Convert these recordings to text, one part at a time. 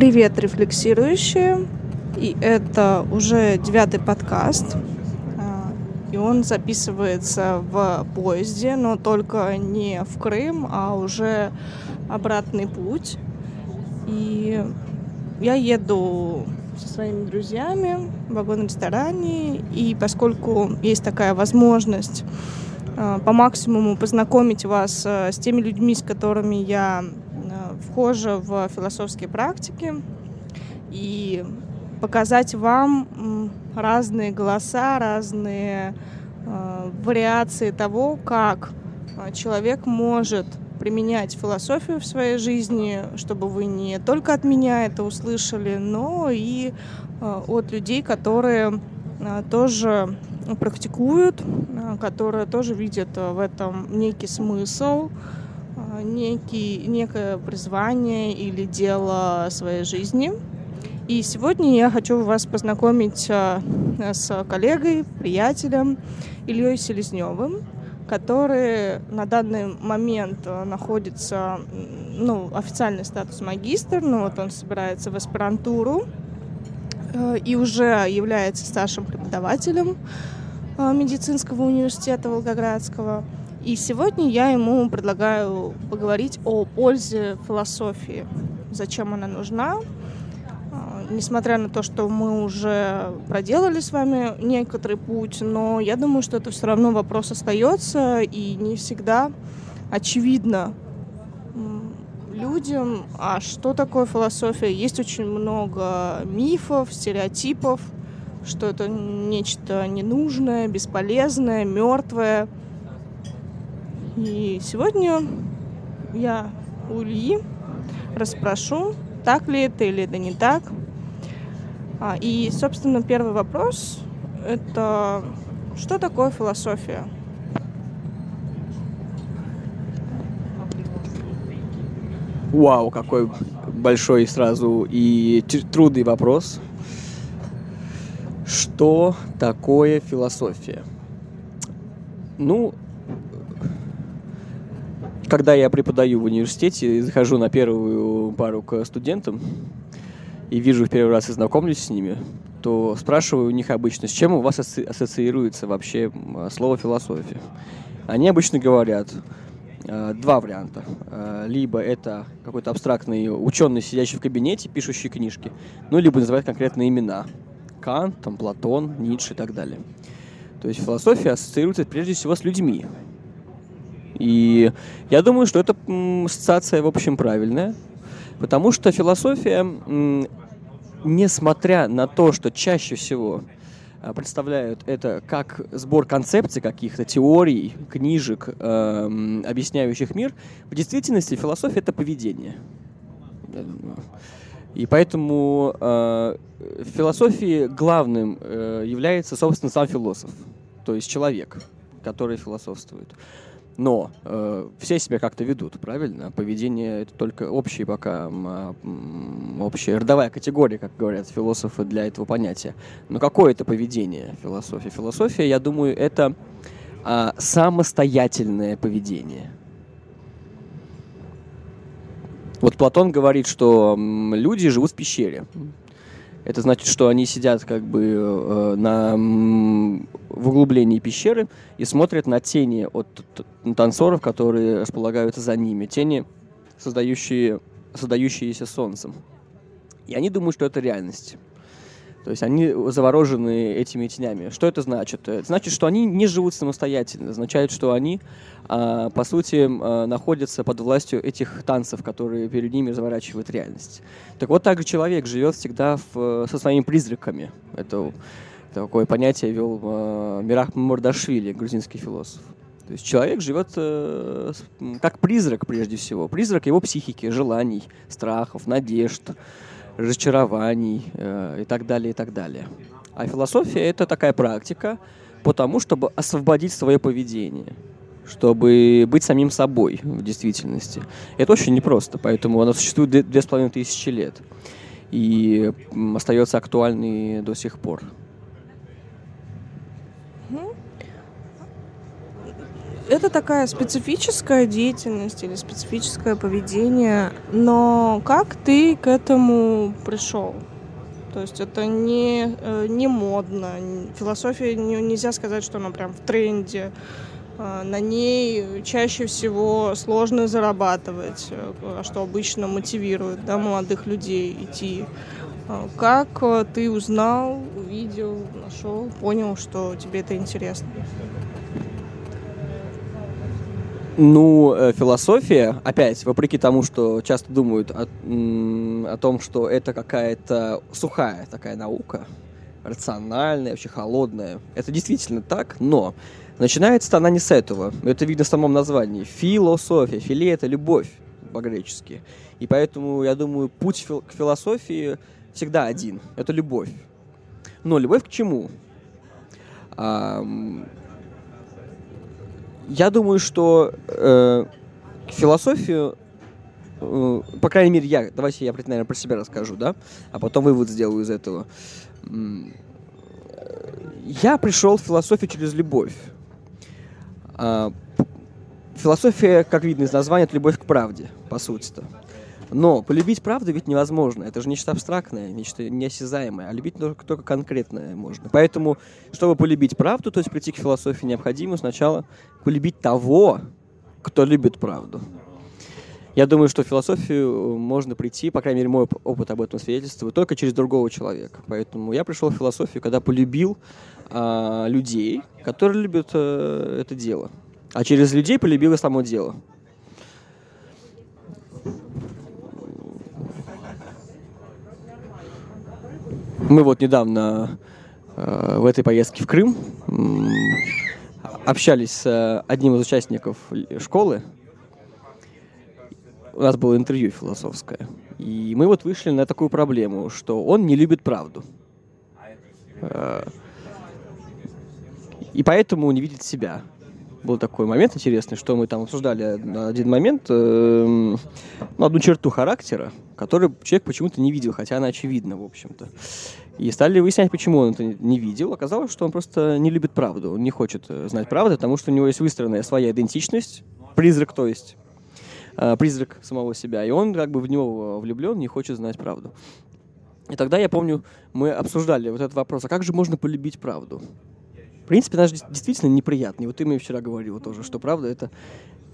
Привет, рефлексирующие. И это уже девятый подкаст. А, и он записывается в поезде, но только не в Крым, а уже обратный путь. И я еду со своими друзьями в вагон-ресторане, и поскольку есть такая возможность а, по максимуму познакомить вас а, с теми людьми, с которыми я вхожа в философские практики, и показать вам разные голоса, разные э, вариации того, как э, человек может применять философию в своей жизни, чтобы вы не только от меня это услышали, но и э, от людей, которые тоже практикуют, которые тоже видят в этом некий смысл, некий, некое призвание или дело своей жизни – и сегодня я хочу вас познакомить э, с коллегой, приятелем Ильей Селезневым, который на данный момент э, находится, ну, официальный статус магистр, но вот он собирается в аспирантуру э, и уже является старшим преподавателем медицинского университета Волгоградского. И сегодня я ему предлагаю поговорить о пользе философии, зачем она нужна, несмотря на то, что мы уже проделали с вами некоторый путь, но я думаю, что это все равно вопрос остается, и не всегда очевидно людям, а что такое философия. Есть очень много мифов, стереотипов, что это нечто ненужное, бесполезное, мертвое. И сегодня я у Ильи расспрошу, так ли это или это не так – а, и, собственно, первый вопрос — это что такое философия? Вау, какой большой сразу и трудный вопрос. Что такое философия? Ну, когда я преподаю в университете и захожу на первую пару к студентам, и вижу их первый раз и знакомлюсь с ними, то спрашиваю у них обычно, с чем у вас ассоциируется вообще слово философия. Они обычно говорят э, два варианта. Э, либо это какой-то абстрактный ученый, сидящий в кабинете, пишущий книжки, ну, либо называют конкретные имена. Кант, там, Платон, Ницше и так далее. То есть философия ассоциируется прежде всего с людьми. И я думаю, что эта ассоциация, в общем, правильная, потому что философия несмотря на то, что чаще всего а, представляют это как сбор концепций каких-то, теорий, книжек, э, объясняющих мир, в действительности философия — это поведение. И поэтому э, в философии главным э, является, собственно, сам философ, то есть человек, который философствует. Но э, все себя как-то ведут, правильно? Поведение это только общая пока а, общая родовая категория, как говорят философы для этого понятия. Но какое это поведение философия? Философия, я думаю, это э, самостоятельное поведение. Вот Платон говорит, что люди живут в пещере. Это значит, что они сидят как бы э, на, в углублении пещеры и смотрят на тени от танцоров, которые располагаются за ними. Тени, создающие, создающиеся солнцем. И они думают, что это реальность. То есть они заворожены этими тенями. Что это значит? Это значит, что они не живут самостоятельно. Означает, что они, а, по сути, а, находятся под властью этих танцев, которые перед ними заворачивают реальность. Так вот, так же человек живет всегда в, со своими призраками. Это такое понятие вел а, Мирах Мордашвили, грузинский философ. То есть человек живет э, как призрак прежде всего. Призрак его психики, желаний, страхов, надежд разочарований э, и так далее, и так далее. А философия — это такая практика по тому, чтобы освободить свое поведение, чтобы быть самим собой в действительности. Это очень непросто, поэтому она существует две, с половиной тысячи лет и остается актуальной до сих пор. Это такая специфическая деятельность или специфическое поведение, но как ты к этому пришел? То есть это не, э, не модно. Философия нельзя сказать, что она прям в тренде. А, на ней чаще всего сложно зарабатывать, э, что обычно мотивирует да, молодых людей идти. А, как э, ты узнал, увидел, нашел, понял, что тебе это интересно? Ну, э, философия, опять, вопреки тому, что часто думают о, о том, что это какая-то сухая такая наука, рациональная, вообще холодная. Это действительно так, но начинается она не с этого. Это видно в самом названии. Философия. Филе — это любовь по-гречески. И поэтому, я думаю, путь к философии всегда один. Это любовь. Но любовь к чему? Я думаю, что э, философию, э, по крайней мере, я, давайте я, наверное, про себя расскажу, да, а потом вывод сделаю из этого. Я пришел в философию через любовь. Э, философия, как видно из названия, это любовь к правде, по сути-то. Но полюбить правду ведь невозможно. Это же нечто абстрактное, нечто неосязаемое. А любить только, только конкретное можно. Поэтому, чтобы полюбить правду, то есть прийти к философии, необходимо сначала полюбить того, кто любит правду. Я думаю, что в философию можно прийти, по крайней мере, мой опыт об этом свидетельствует, только через другого человека. Поэтому я пришел в философию, когда полюбил э, людей, которые любят э, это дело. А через людей полюбил и само дело. Мы вот недавно э, в этой поездке в Крым общались с э, одним из участников школы. У нас было интервью философское. И мы вот вышли на такую проблему, что он не любит правду. Э, и поэтому не видит себя был такой момент интересный, что мы там обсуждали один момент, э, ну, одну черту характера, которую человек почему-то не видел, хотя она очевидна, в общем-то. И стали выяснять, почему он это не видел. Оказалось, что он просто не любит правду, он не хочет э, знать правду, потому что у него есть выстроенная своя идентичность, призрак, то есть, э, призрак самого себя, и он как бы в него влюблен, не хочет знать правду. И тогда, я помню, мы обсуждали вот этот вопрос, а как же можно полюбить правду? Принципе, даже действительно неприятный. Вот ты мне вчера говорил тоже, что правда это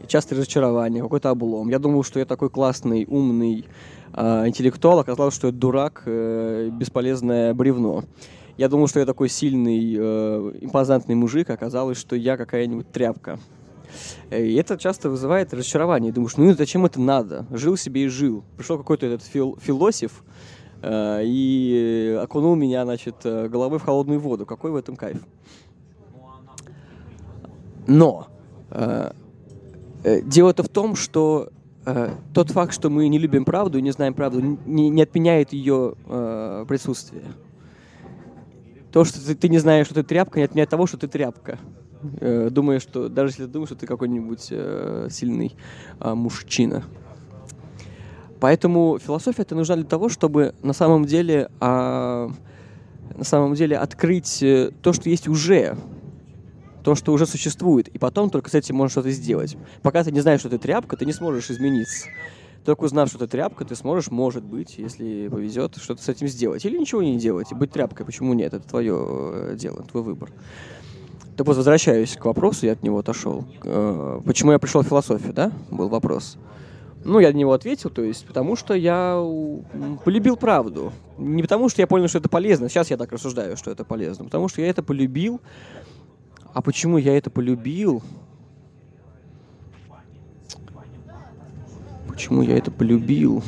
частое разочарование, какой-то облом. Я думал, что я такой классный, умный э, интеллектуал, оказалось, что я дурак, э, бесполезное бревно. Я думал, что я такой сильный, э, импозантный мужик, оказалось, что я какая-нибудь тряпка. И это часто вызывает разочарование. Думаешь, ну зачем это надо? Жил себе и жил. Пришел какой-то этот фил философ э, и окунул меня, значит, э, головой в холодную воду. Какой в этом кайф? Но э, э, дело-то в том, что э, тот факт, что мы не любим правду и не знаем правду, не, не отменяет ее э, присутствие. То, что ты, ты не знаешь, что ты тряпка, не отменяет того, что ты тряпка. Э, думаешь, что даже если ты думаешь, что ты какой-нибудь э, сильный э, мужчина. Поэтому философия это нужна для того, чтобы на самом деле, э, на самом деле открыть э, то, что есть уже то, что уже существует, и потом только с этим можешь что-то сделать. Пока ты не знаешь, что ты тряпка, ты не сможешь измениться. Только узнав, что ты тряпка, ты сможешь, может быть, если повезет, что-то с этим сделать. Или ничего не делать. Быть тряпкой, почему нет? Это твое э, дело, твой выбор. Так вот, возвращаюсь к вопросу, я от него отошел. Э, почему я пришел в философию, да? Был вопрос. Ну, я на него ответил, то есть, потому что я полюбил правду. Не потому, что я понял, что это полезно. Сейчас я так рассуждаю, что это полезно. Потому что я это полюбил, а почему я это полюбил? Почему я это полюбил?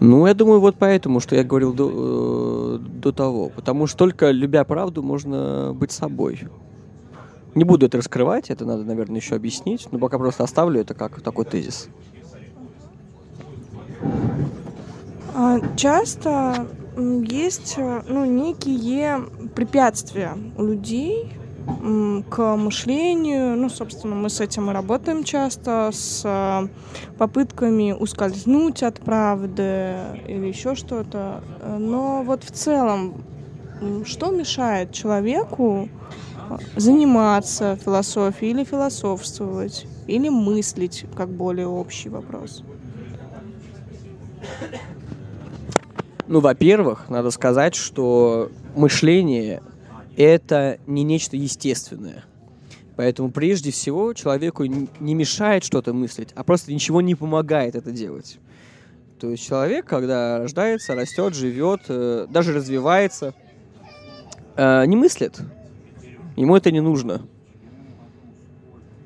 Ну, я думаю, вот поэтому, что я говорил до, э, до того. Потому что только любя правду, можно быть собой. Не буду это раскрывать, это надо, наверное, еще объяснить, но пока просто оставлю это как такой тезис. А, часто есть э, ну, некие препятствия у людей к мышлению. Ну, собственно, мы с этим и работаем часто, с э, попытками ускользнуть от правды или еще что-то. Но вот в целом, что мешает человеку заниматься философией или философствовать, или мыслить как более общий вопрос? Ну, во-первых, надо сказать, что мышление — это не нечто естественное. Поэтому прежде всего человеку не мешает что-то мыслить, а просто ничего не помогает это делать. То есть человек, когда рождается, растет, живет, э, даже развивается, э, не мыслит. Ему это не нужно.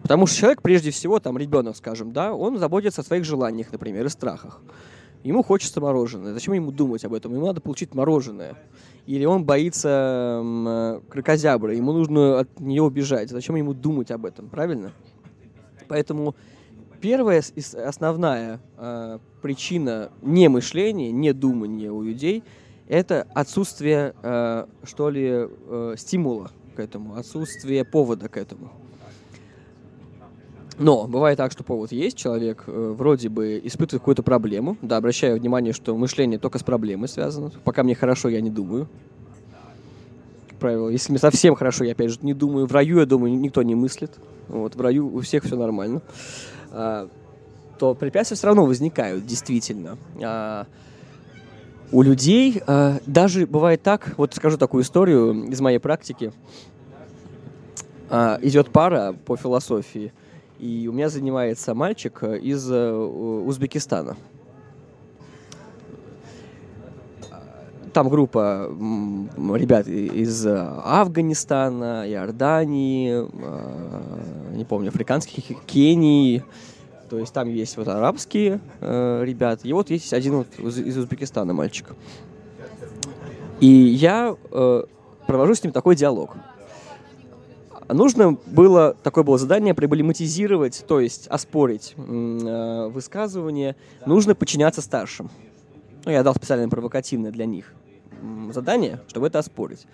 Потому что человек, прежде всего, там, ребенок, скажем, да, он заботится о своих желаниях, например, и страхах. Ему хочется мороженое. Зачем ему думать об этом? Ему надо получить мороженое. Или он боится э, крокозябры, ему нужно от нее убежать. Зачем ему думать об этом, правильно? Поэтому первая основная э, причина не мышления, не думания у людей – это отсутствие, э, что ли, э, стимула к этому, отсутствие повода к этому. Но бывает так, что повод есть, человек э, вроде бы испытывает какую-то проблему. Да, обращаю внимание, что мышление только с проблемой связано. Пока мне хорошо, я не думаю. Как правило, если мне совсем хорошо, я опять же не думаю. В раю, я думаю, никто не мыслит. Вот, в раю у всех все нормально. А, то препятствия все равно возникают, действительно. А, у людей а, даже бывает так, вот скажу такую историю из моей практики. А, идет пара по философии – и у меня занимается мальчик э, из э, Узбекистана. Там группа ребят из Афганистана, Иордании, э, не помню, африканских, Кении. То есть там есть вот арабские э, ребята. И вот есть один вот из Узбекистана мальчик. И я э, провожу с ним такой диалог нужно было, такое было задание, проблематизировать, то есть оспорить э, высказывание, нужно подчиняться старшим. Ну, я дал специально провокативное для них задание, чтобы это оспорить.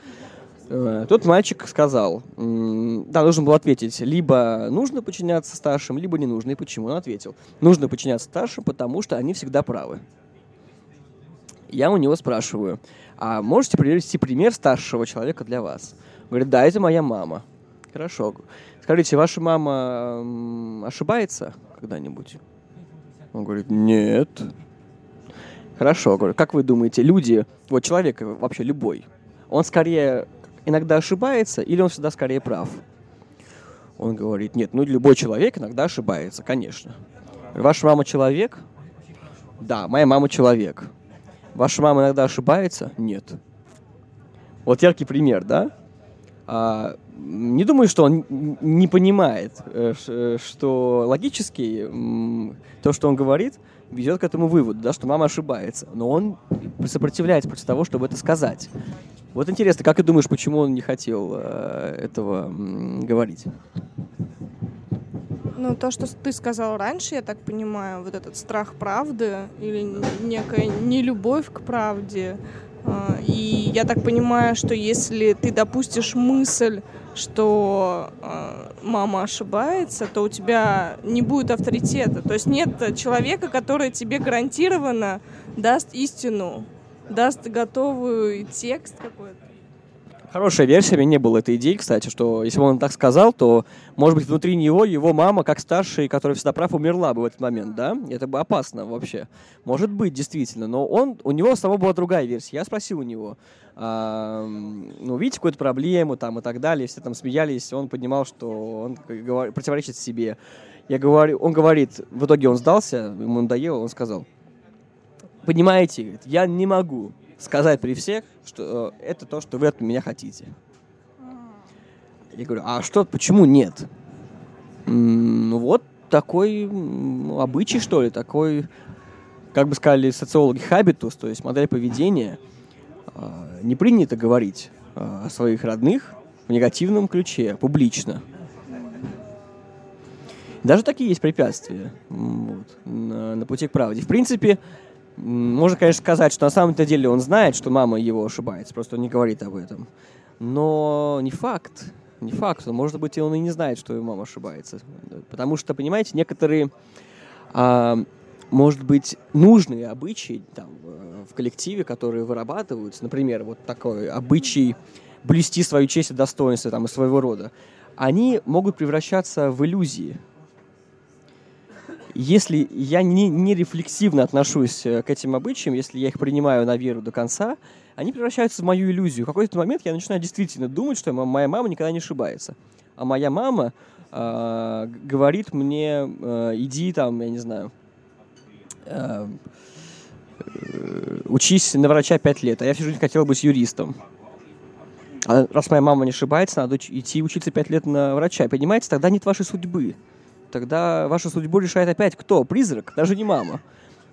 Э, тот мальчик сказал, да, нужно было ответить, либо нужно подчиняться старшим, либо не нужно. И почему? Он ответил, нужно подчиняться старшим, потому что они всегда правы. Я у него спрашиваю, а можете привести пример старшего человека для вас? Говорит, да, это моя мама. Хорошо. Скажите, ваша мама ошибается когда-нибудь? Он говорит, нет. Хорошо, говорю, как вы думаете, люди, вот человек вообще любой, он скорее иногда ошибается или он всегда скорее прав? Он говорит, нет, ну любой человек иногда ошибается, конечно. Ваша мама человек? Да, моя мама человек. Ваша мама иногда ошибается? Нет. Вот яркий пример, да? А, не думаю, что он не понимает, э, э, что логически то, что он говорит, ведет к этому выводу, да, что мама ошибается. Но он сопротивляется против того, чтобы это сказать. Вот интересно, как ты думаешь, почему он не хотел э, этого говорить? Ну, то, что ты сказал раньше, я так понимаю, вот этот страх правды или некая нелюбовь к правде, и я так понимаю, что если ты допустишь мысль, что э, мама ошибается, то у тебя не будет авторитета. То есть нет человека, который тебе гарантированно даст истину, даст готовый текст какой-то. Хорошая версия, у меня не было этой идеи, кстати, что если бы он так сказал, то, может быть, внутри него его мама, как старший, который всегда прав, умерла бы в этот момент, да? Это бы опасно вообще. Может быть, действительно. Но он, у него самого была другая версия. Я спросил у него, а, ну, видите какую-то проблему там и так далее, все там смеялись, он поднимал, что он говор, противоречит себе. Я говорю, он говорит, в итоге он сдался, ему надоело, он сказал, понимаете, я не могу сказать при всех, что э, это то, что вы от меня хотите. Я говорю, а что, почему нет? Ну вот такой обычай, что ли, такой, как бы сказали социологи, хабитус, то есть модель поведения. А, не принято говорить а, о своих родных в негативном ключе, публично. Даже такие есть препятствия вот, на, на пути к правде. В принципе, можно, конечно, сказать, что на самом-то деле он знает, что мама его ошибается, просто он не говорит об этом. Но не факт. Не факт. Может быть, он и не знает, что его мама ошибается. Потому что, понимаете, некоторые, а, может быть, нужные обычаи там, в коллективе, которые вырабатываются, например, вот такой обычай блюсти свою честь и достоинство там, и своего рода, они могут превращаться в иллюзии. Если я не, не рефлексивно отношусь э, к этим обычаям, если я их принимаю на веру до конца, они превращаются в мою иллюзию. В какой-то момент я начинаю действительно думать, что моя мама никогда не ошибается. А моя мама э, говорит мне, э, иди там, я не знаю, э, э учись на врача пять лет, а я всю жизнь хотела быть юристом. А раз моя мама не ошибается, надо идти учиться пять лет на врача. Понимаете, тогда нет вашей судьбы. Тогда вашу судьбу решает опять кто? Призрак, даже не мама.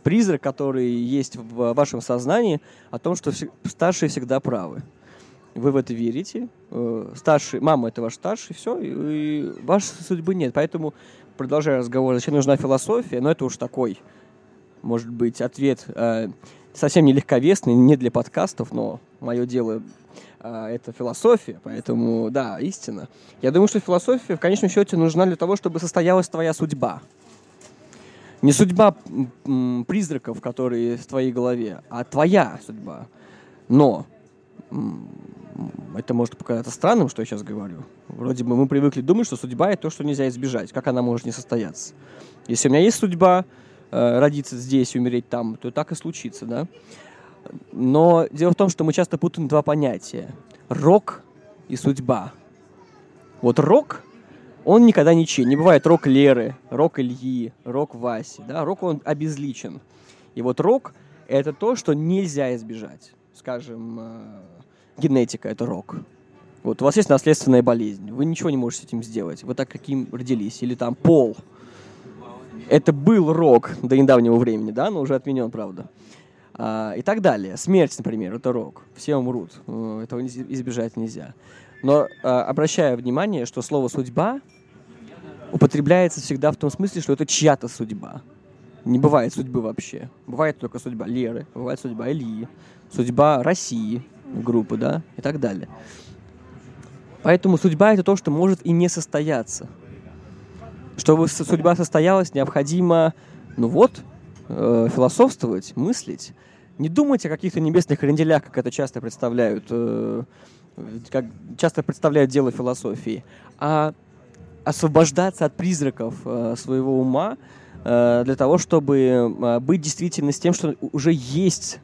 Призрак, который есть в вашем сознании о том, что старшие всегда правы. Вы в это верите. Э, старший, мама это ваш старший, все, и вашей судьбы нет. Поэтому, продолжая разговор, зачем нужна философия, но это уж такой, может быть, ответ э, совсем не легковесный, не для подкастов, но мое дело это философия, поэтому, да, истина. Я думаю, что философия в конечном счете нужна для того, чтобы состоялась твоя судьба. Не судьба призраков, которые в твоей голове, а твоя судьба. Но это может показаться странным, что я сейчас говорю. Вроде бы мы привыкли думать, что судьба — это то, что нельзя избежать. Как она может не состояться? Если у меня есть судьба э, родиться здесь и умереть там, то так и случится, да? Но дело в том, что мы часто путаем два понятия. Рок и судьба. Вот рок, он никогда ничей. Не бывает рок Леры, рок Ильи, рок Васи. Да? Рок, он обезличен. И вот рок — это то, что нельзя избежать. Скажем, э, генетика — это рок. Вот у вас есть наследственная болезнь, вы ничего не можете с этим сделать. Вы так каким родились. Или там пол. Это был рок до недавнего времени, да, но уже отменен, правда и так далее. Смерть, например, это рок. Все умрут. Э, этого избежать нельзя. Но а, обращаю внимание, что слово «судьба» употребляется всегда в том смысле, что это чья-то судьба. Не бывает судьбы вообще. Бывает только судьба Леры, бывает судьба Ильи, судьба России, группы, да, и так далее. Поэтому судьба — это то, что может и не состояться. Чтобы судьба состоялась, необходимо, ну вот, э, философствовать, мыслить, не думать о каких-то небесных кренделях, как это часто представляют, э, как часто представляют дело философии, а освобождаться от призраков э, своего ума э, для того, чтобы э, быть действительно с тем, что уже есть,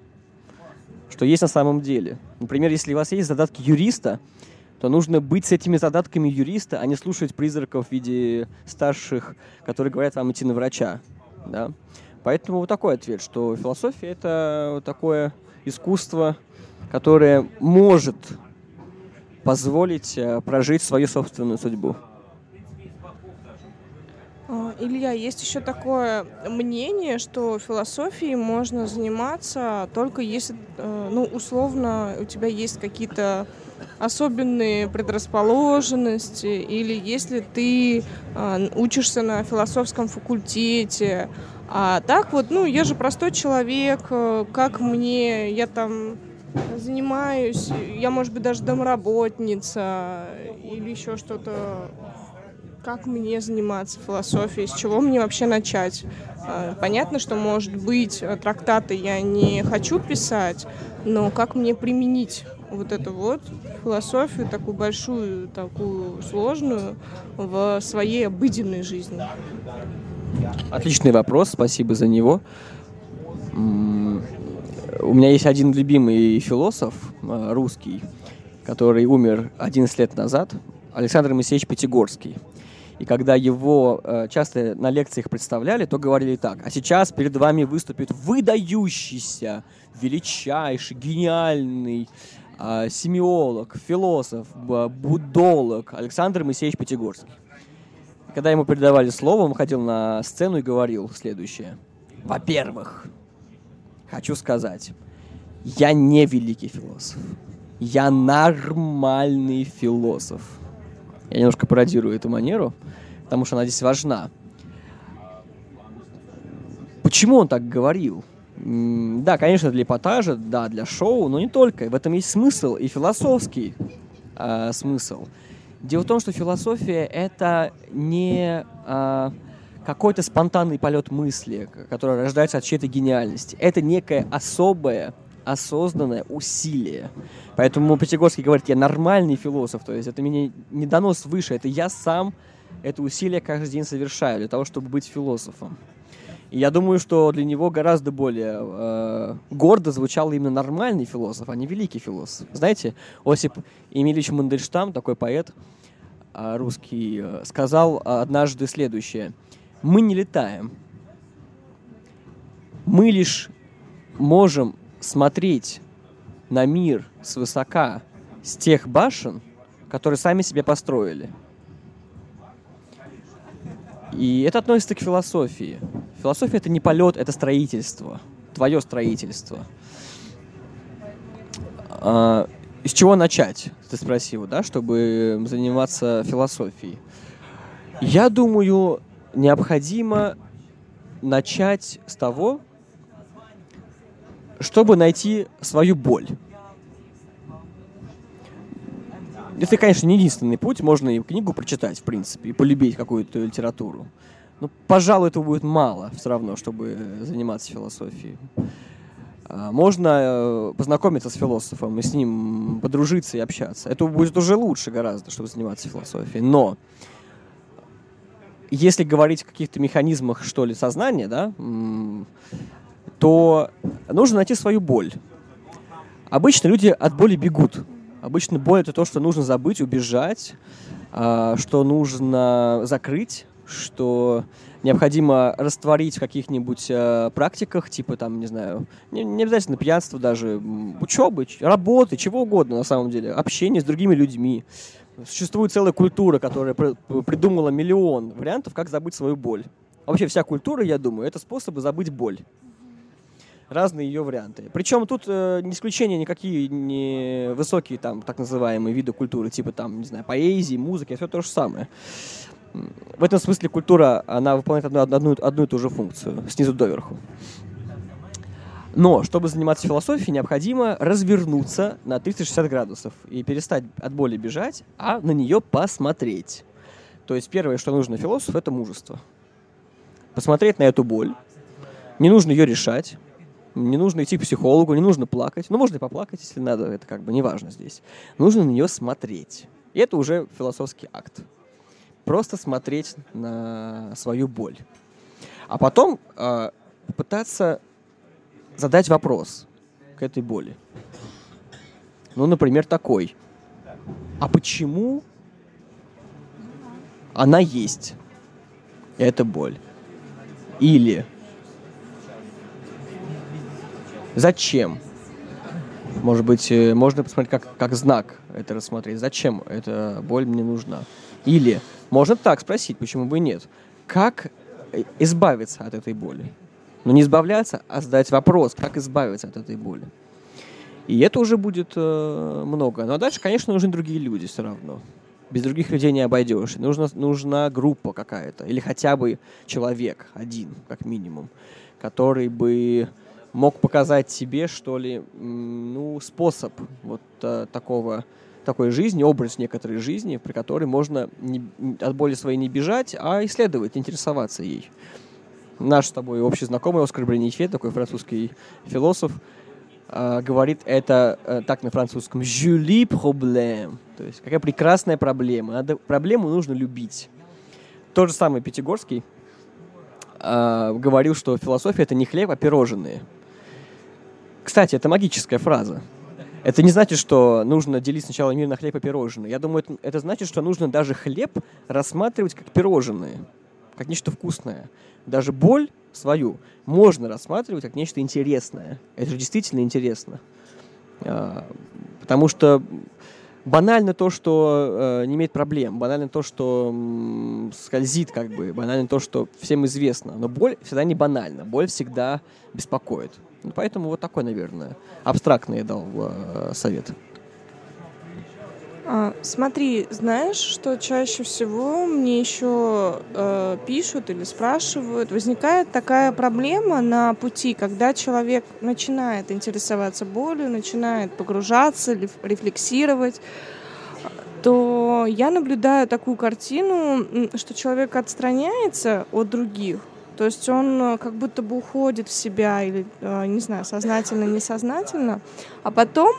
что есть на самом деле. Например, если у вас есть задатки юриста, то нужно быть с этими задатками юриста, а не слушать призраков в виде старших, которые говорят вам идти на врача. Да? Поэтому вот такой ответ, что философия — это такое искусство, которое может позволить э, прожить свою собственную судьбу. А, Илья, есть еще такое мнение, что философией можно заниматься только если, э, ну, условно, у тебя есть какие-то особенные предрасположенности, или если ты э, учишься на философском факультете, а так вот, ну, я же простой человек, э, как мне, я там занимаюсь, я, может быть, даже домработница или еще что-то. Как мне заниматься философией, с чего мне вообще начать? А, понятно, что, может быть, трактаты я не хочу писать, но как мне применить вот эту вот философию, такую большую, такую сложную, в своей обыденной жизни? Отличный вопрос, спасибо за него. У меня есть один любимый философ э, русский, который умер 11 лет назад, Александр Моисеевич Пятигорский. И когда его э, часто на лекциях представляли, то говорили так. А сейчас перед вами выступит выдающийся, величайший, гениальный э, семиолог, философ, буддолог Александр Моисеевич Пятигорский. Когда ему передавали слово, он ходил на сцену и говорил следующее. Во-первых, хочу сказать, я не великий философ. Я нормальный философ. Я немножко пародирую эту манеру, потому что она здесь важна. Почему он так говорил? Да, конечно, для эпатажа, да, для шоу, но не только. В этом есть смысл и философский э, смысл. Дело в том, что философия — это не а, какой-то спонтанный полет мысли, который рождается от чьей-то гениальности. Это некая особая осознанное усилие. Поэтому Пятигорский говорит, я нормальный философ, то есть это меня не донос выше, это я сам это усилие каждый день совершаю для того, чтобы быть философом. И я думаю, что для него гораздо более э, гордо звучал именно нормальный философ, а не великий философ. Знаете, Осип Емельевич Мандельштам, такой поэт э, русский, э, сказал однажды следующее. «Мы не летаем. Мы лишь можем смотреть на мир свысока с тех башен, которые сами себе построили». И это относится к философии. Философия это не полет, это строительство. Твое строительство. А, из чего начать, ты спросил, да, чтобы заниматься философией? Я думаю, необходимо начать с того, чтобы найти свою боль. Это, конечно, не единственный путь. Можно и книгу прочитать, в принципе, и полюбить какую-то литературу. Но, пожалуй, этого будет мало все равно, чтобы заниматься философией. А, можно э, познакомиться с философом и с ним подружиться и общаться. Это будет уже лучше гораздо, чтобы заниматься философией. Но если говорить о каких-то механизмах, что ли, сознания, да, то нужно найти свою боль. Обычно люди от боли бегут. Обычно боль это то, что нужно забыть, убежать, а, что нужно закрыть, что необходимо растворить в каких-нибудь э, практиках, типа там, не знаю, не, не обязательно пьянство даже, учебы, работы, чего угодно на самом деле, общение с другими людьми. Существует целая культура, которая придумала миллион вариантов, как забыть свою боль. Вообще вся культура, я думаю, это способы забыть боль разные ее варианты. Причем тут э, не исключение никакие не высокие там так называемые виды культуры, типа там, не знаю, поэзии, музыки, все то же самое. В этом смысле культура, она выполняет одну, одну, одну и ту же функцию, снизу доверху. Но, чтобы заниматься философией, необходимо развернуться на 360 градусов и перестать от боли бежать, а на нее посмотреть. То есть первое, что нужно философу, это мужество. Посмотреть на эту боль. Не нужно ее решать. Не нужно идти к психологу, не нужно плакать. Ну, можно и поплакать, если надо, это как бы не важно здесь. Нужно на нее смотреть. И это уже философский акт. Просто смотреть на свою боль. А потом э, попытаться задать вопрос к этой боли. Ну, например, такой. А почему она есть, эта боль? Или Зачем? Может быть, э, можно посмотреть как, как знак это рассмотреть. Зачем эта боль мне нужна? Или можно так спросить, почему бы и нет. Как э, избавиться от этой боли? Но ну, не избавляться, а задать вопрос, как избавиться от этой боли. И это уже будет э, много. Но дальше, конечно, нужны другие люди все равно. Без других людей не обойдешь. Нужна, нужна группа какая-то. Или хотя бы человек один, как минимум, который бы мог показать себе, что ли, ну, способ вот а, такого, такой жизни, образ некоторой жизни, при которой можно не, от боли своей не бежать, а исследовать, интересоваться ей. Наш с тобой общий знакомый Оскар Бренифе, такой французский философ, а, говорит это а, так на французском «Жюли проблем», то есть какая прекрасная проблема. Надо, проблему нужно любить. Тот же самый Пятигорский, Uh, говорил, что философия это не хлеб, а пирожные. Кстати, это магическая фраза. Это не значит, что нужно делить сначала мир на хлеб и пирожные. Я думаю, это, это значит, что нужно даже хлеб рассматривать как пирожные, как нечто вкусное. Даже боль свою можно рассматривать как нечто интересное. Это же действительно интересно. А, потому что банально то, что э, не имеет проблем, банально то, что скользит, как бы, банально то, что всем известно. Но боль всегда не банальна, боль всегда беспокоит. Поэтому вот такой, наверное, абстрактный дал э, совет. А, смотри, знаешь, что чаще всего мне еще э, пишут или спрашивают, возникает такая проблема на пути, когда человек начинает интересоваться болью, начинает погружаться, рефлексировать, то я наблюдаю такую картину, что человек отстраняется от других, То есть он э, как будто бы уходит в себя, или, э, не знаю, сознательно, несознательно, а потом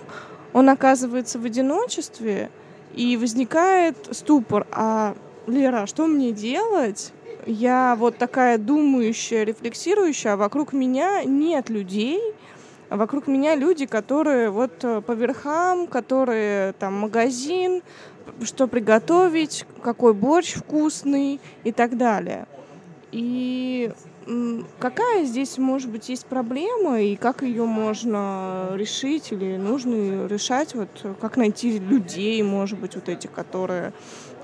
он оказывается в одиночестве, и возникает ступор, а Лера, что мне делать? Я вот такая думающая, рефлексирующая, а вокруг меня нет людей, а вокруг меня люди, которые вот э, по верхам, которые там магазин, что приготовить, какой борщ вкусный и так далее. И какая здесь, может быть, есть проблема, и как ее можно решить, или нужно решать, вот как найти людей, может быть, вот этих, которые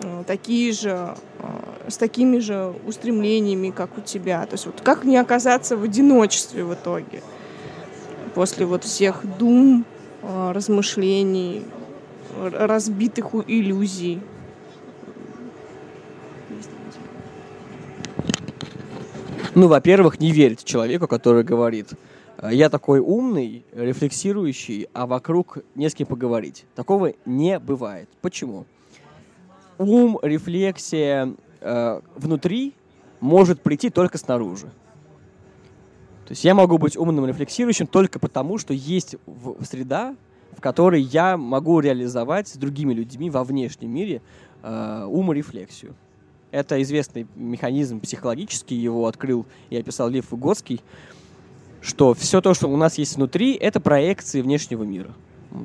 э, такие же, э, с такими же устремлениями, как у тебя. То есть вот как не оказаться в одиночестве в итоге после вот всех дум, э, размышлений, разбитых иллюзий. Ну, во-первых, не верить человеку, который говорит, я такой умный, рефлексирующий, а вокруг не с кем поговорить. Такого не бывает. Почему? Ум, рефлексия э, внутри может прийти только снаружи. То есть я могу быть умным, рефлексирующим только потому, что есть среда, в которой я могу реализовать с другими людьми во внешнем мире э, уморефлексию. Это известный механизм психологический, его открыл и описал Лев Выгодский, что все то, что у нас есть внутри, это проекции внешнего мира.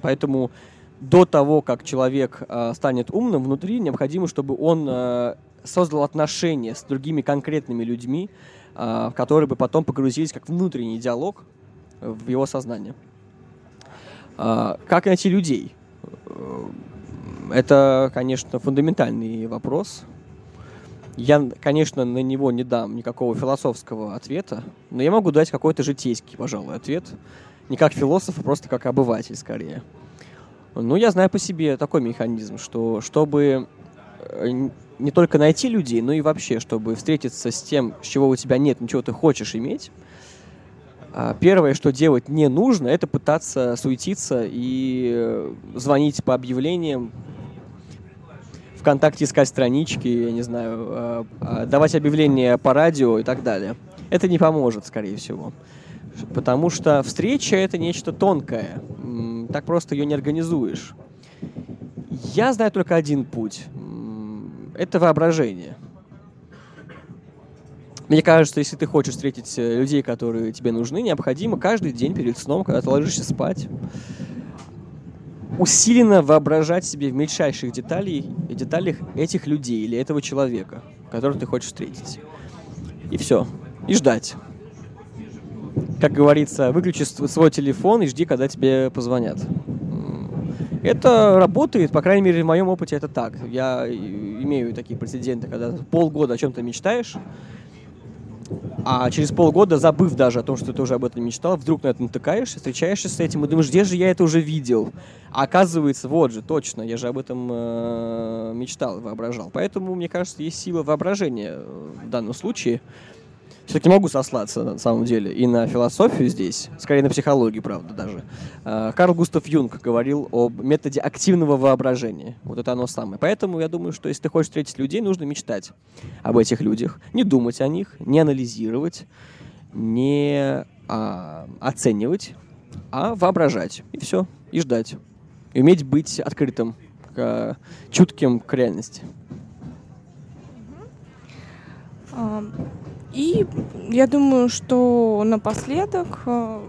Поэтому до того, как человек э, станет умным внутри, необходимо, чтобы он э, создал отношения с другими конкретными людьми, э, которые бы потом погрузились как внутренний диалог в его сознание. А, как найти людей? Э, это, конечно, фундаментальный вопрос. Я, конечно, на него не дам никакого философского ответа, но я могу дать какой-то житейский, пожалуй, ответ. Не как философ, а просто как обыватель, скорее. Ну, я знаю по себе такой механизм, что чтобы э, не только найти людей, но и вообще, чтобы встретиться с тем, с чего у тебя нет, ничего ты хочешь иметь, а, первое, что делать не нужно, это пытаться суетиться и э, звонить по объявлениям, ВКонтакте искать странички, я не знаю, а, а, давать объявления по радио и так далее. Это не поможет, скорее всего. Потому что встреча — это нечто тонкое. Так просто ее не организуешь. Я знаю только один путь. Это воображение. Мне кажется, если ты хочешь встретить э, людей, которые тебе нужны, необходимо каждый день перед сном, когда ты ложишься спать, усиленно воображать себе в мельчайших деталей, деталях этих людей или этого человека, которого ты хочешь встретить. И все. И ждать. Как говорится, выключи свой телефон и жди, когда тебе позвонят. Это работает, по крайней мере, в моем опыте это так. Я имею такие прецеденты, когда полгода о чем-то мечтаешь, а через полгода, забыв даже о том, что ты уже об этом мечтал, вдруг на это натыкаешься, встречаешься с этим и думаешь, где же я это уже видел? А оказывается, вот же, точно, я же об этом э, мечтал, воображал. Поэтому, мне кажется, есть сила воображения в данном случае все-таки могу сослаться, на самом деле, и на философию здесь, скорее на психологию, правда, даже. А, Карл Густав Юнг говорил об методе активного воображения. Вот это оно самое. Поэтому я думаю, что если ты хочешь встретить людей, нужно мечтать об этих людях, не думать о них, не анализировать, не а, оценивать, а воображать. И все. И ждать. И уметь быть открытым, к, чутким к реальности. И я думаю, что напоследок, э,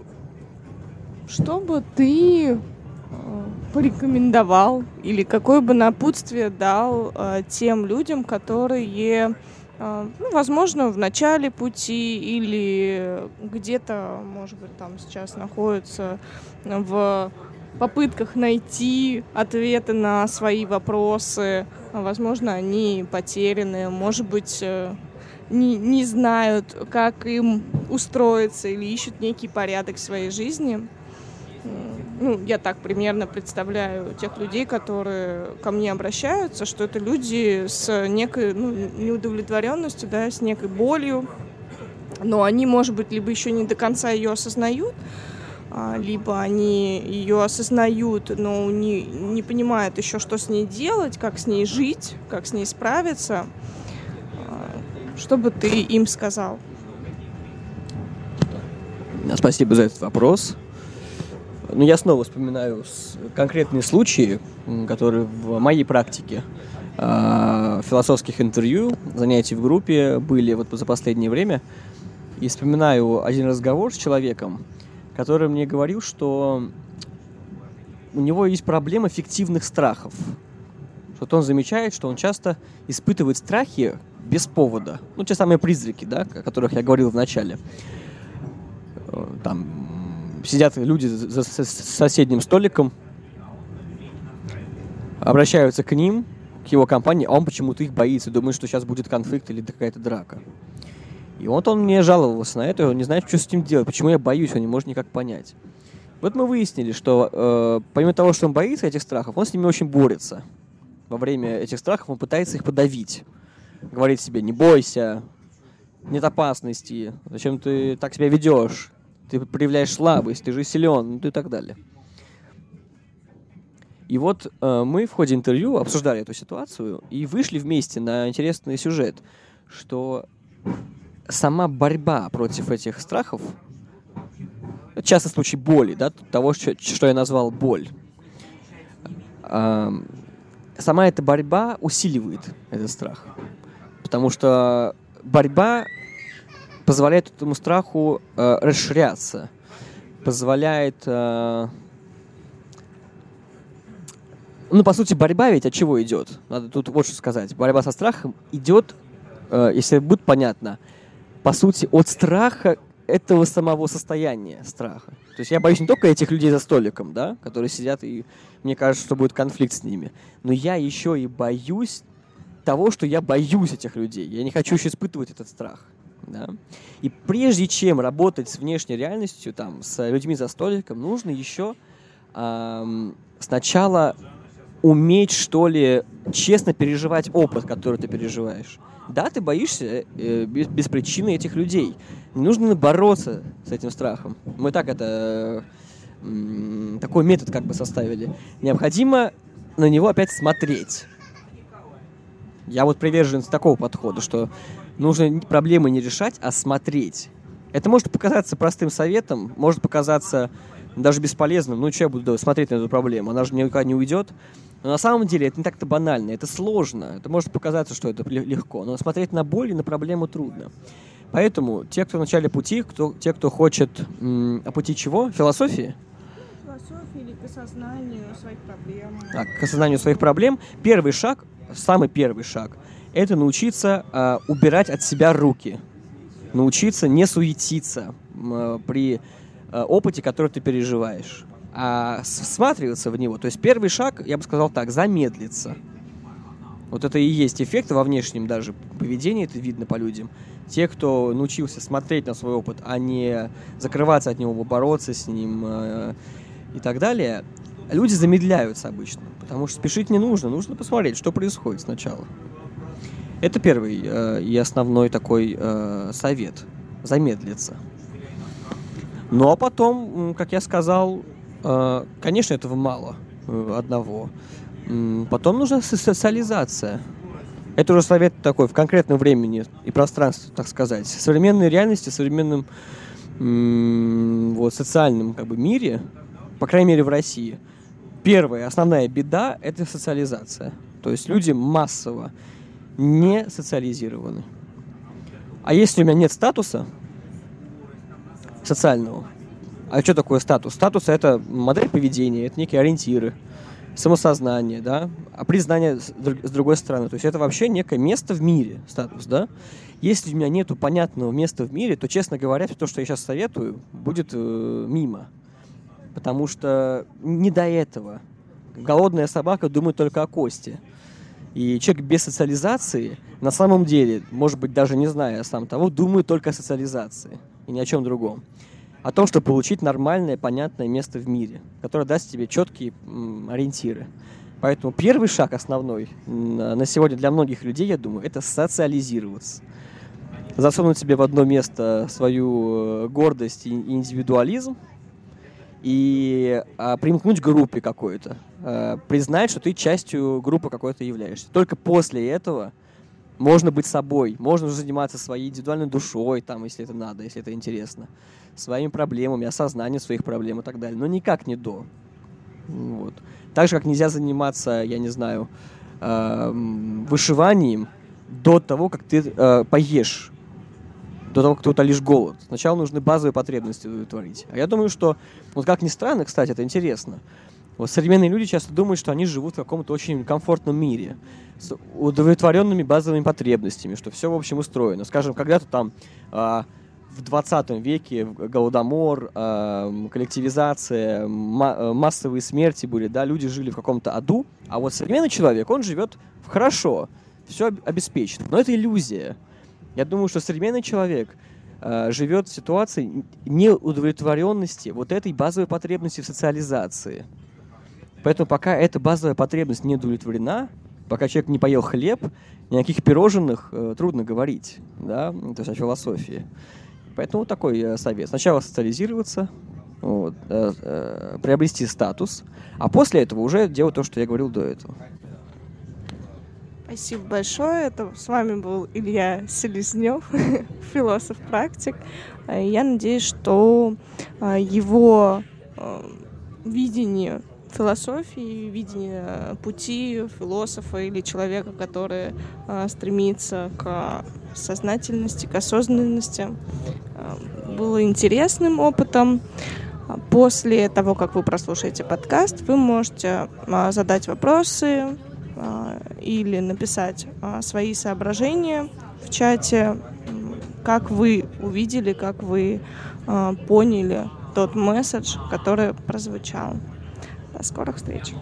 что бы ты э, порекомендовал или какое бы напутствие дал э, тем людям, которые, ну, возможно, в начале пути или где-то, может быть, там сейчас находятся в попытках найти ответы на свои вопросы. Возможно, они потеряны, может быть, не, не знают, как им устроиться или ищут некий порядок в своей жизни. Ну, я так примерно представляю тех людей, которые ко мне обращаются, что это люди с некой ну, неудовлетворенностью, да, с некой болью, но они, может быть, либо еще не до конца ее осознают, а, либо они ее осознают, но не, не понимают еще, что с ней делать, как с ней жить, как с ней справиться. Что бы ты им сказал? Спасибо за этот вопрос. Ну, я снова вспоминаю конкретные случаи, которые в моей практике э, философских интервью, занятий в группе были вот за последнее время. И вспоминаю один разговор с человеком, который мне говорил, что у него есть проблема фиктивных страхов. Что он замечает, что он часто испытывает страхи без повода. Ну, те самые призраки, да, о которых я говорил в начале. Э, там сидят люди за соседним столиком, обращаются к ним, к его компании, а он почему-то их боится, думает, что сейчас будет конфликт или какая-то драка. И вот он мне жаловался на это, он не знает, что с этим делать, почему я боюсь, он не может никак понять. Вот мы выяснили, что э, помимо того, что он боится этих страхов, он с ними очень борется. Во время этих страхов он пытается их подавить. Говорит себе, не бойся, нет опасности, зачем ты так себя ведешь, ты проявляешь слабость, ты же силен, ну и так далее. И вот э, мы в ходе интервью обсуждали эту ситуацию и вышли вместе на интересный сюжет, что сама борьба против этих страхов часто случай боли, да, того, что, что я назвал боль. Сама эта борьба усиливает этот страх. Потому что борьба позволяет этому страху э, расширяться, позволяет... Э, ну, по сути, борьба ведь от чего идет? Надо тут вот что сказать. Борьба со страхом идет, э, если будет понятно, по сути, от страха этого самого состояния страха. То есть я боюсь не только этих людей за столиком, да, которые сидят, и мне кажется, что будет конфликт с ними, но я еще и боюсь того, что я боюсь этих людей. Я не хочу еще испытывать этот страх. Да? И прежде чем работать с внешней реальностью, там, с людьми за столиком, нужно еще эм, сначала уметь, что ли, честно переживать опыт, который ты переживаешь. Да, ты боишься э, без, без причины этих людей. Не нужно бороться с этим страхом. Мы так это... Э, такой метод как бы составили. Необходимо на него опять смотреть. Я вот приверженец такого подхода, что нужно проблемы не решать, а смотреть. Это может показаться простым советом, может показаться даже бесполезным. Ну, что я буду смотреть на эту проблему? Она же никуда не уйдет. Но на самом деле это не так-то банально, это сложно. Это может показаться, что это легко, но смотреть на боль и на проблему трудно. Поэтому те, кто в начале пути, кто, те, кто хочет... М, а пути чего? Философии? Философии или к осознанию своих проблем. А, к осознанию своих проблем. Первый шаг, самый первый шаг, это научиться э, убирать от себя руки. Научиться не суетиться э, при э, опыте, который ты переживаешь а всматриваться в него. То есть первый шаг, я бы сказал так, замедлиться. Вот это и есть эффект во внешнем даже поведении, это видно по людям. Те, кто научился смотреть на свой опыт, а не закрываться от него, бороться с ним э, и так далее, люди замедляются обычно. Потому что спешить не нужно, нужно посмотреть, что происходит сначала. Это первый э, и основной такой э, совет. Замедлиться. Ну а потом, как я сказал, а, конечно, этого мало э, одного. Потом нужна социализация. Это уже совет такой в конкретном времени и пространстве, так сказать. В современной реальности, в современном вот, социальном как бы, мире, по крайней мере в России, первая основная беда – это социализация. То есть люди массово не социализированы. А если у меня нет статуса социального, а что такое статус? Статус — это модель поведения, это некие ориентиры, самосознание, да, а признание с другой стороны. То есть это вообще некое место в мире, статус, да. Если у меня нету понятного места в мире, то, честно говоря, то, что я сейчас советую, будет э, мимо. Потому что не до этого. Голодная собака думает только о кости. И человек без социализации, на самом деле, может быть, даже не зная сам того, думает только о социализации и ни о чем другом о том, чтобы получить нормальное, понятное место в мире, которое даст тебе четкие ориентиры. Поэтому первый шаг основной на сегодня для многих людей, я думаю, это социализироваться. Засунуть себе в одно место свою э, гордость и индивидуализм и а, примкнуть к группе какой-то. А, признать, что ты частью группы какой-то являешься. Только после этого можно быть собой, можно уже заниматься своей индивидуальной душой, там, если это надо, если это интересно своими проблемами, осознанием своих проблем и так далее, но никак не до. Вот. Так же, как нельзя заниматься, я не знаю, э, вышиванием до того, как ты э, поешь, до того, как ты утолишь голод. Сначала нужны базовые потребности удовлетворить. А я думаю, что, вот как ни странно, кстати, это интересно, вот современные люди часто думают, что они живут в каком-то очень комфортном мире, с удовлетворенными базовыми потребностями, что все, в общем, устроено. Скажем, когда-то там э, в 20 веке голодомор, э, коллективизация, ма- массовые смерти были, да, люди жили в каком-то аду, а вот современный человек, он живет хорошо, все обеспечено. Но это иллюзия. Я думаю, что современный человек э, живет в ситуации неудовлетворенности вот этой базовой потребности в социализации. Поэтому пока эта базовая потребность не удовлетворена, пока человек не поел хлеб, никаких пирожных э, трудно говорить, да, то есть о философии. Поэтому такой э, совет. Сначала социализироваться, вот, э, э, приобрести статус, а после этого уже делать то, что я говорил до этого. Спасибо большое. Это с вами был Илья Селезнев, философ-практик. Э, я надеюсь, что э, его э, видение философии, видение пути философа или человека, который стремится к сознательности, к осознанности, было интересным опытом. После того, как вы прослушаете подкаст, вы можете задать вопросы, а, или написать а, свои соображения в чате, как вы увидели, как вы а, поняли тот месседж, который прозвучал. До скорых встреч!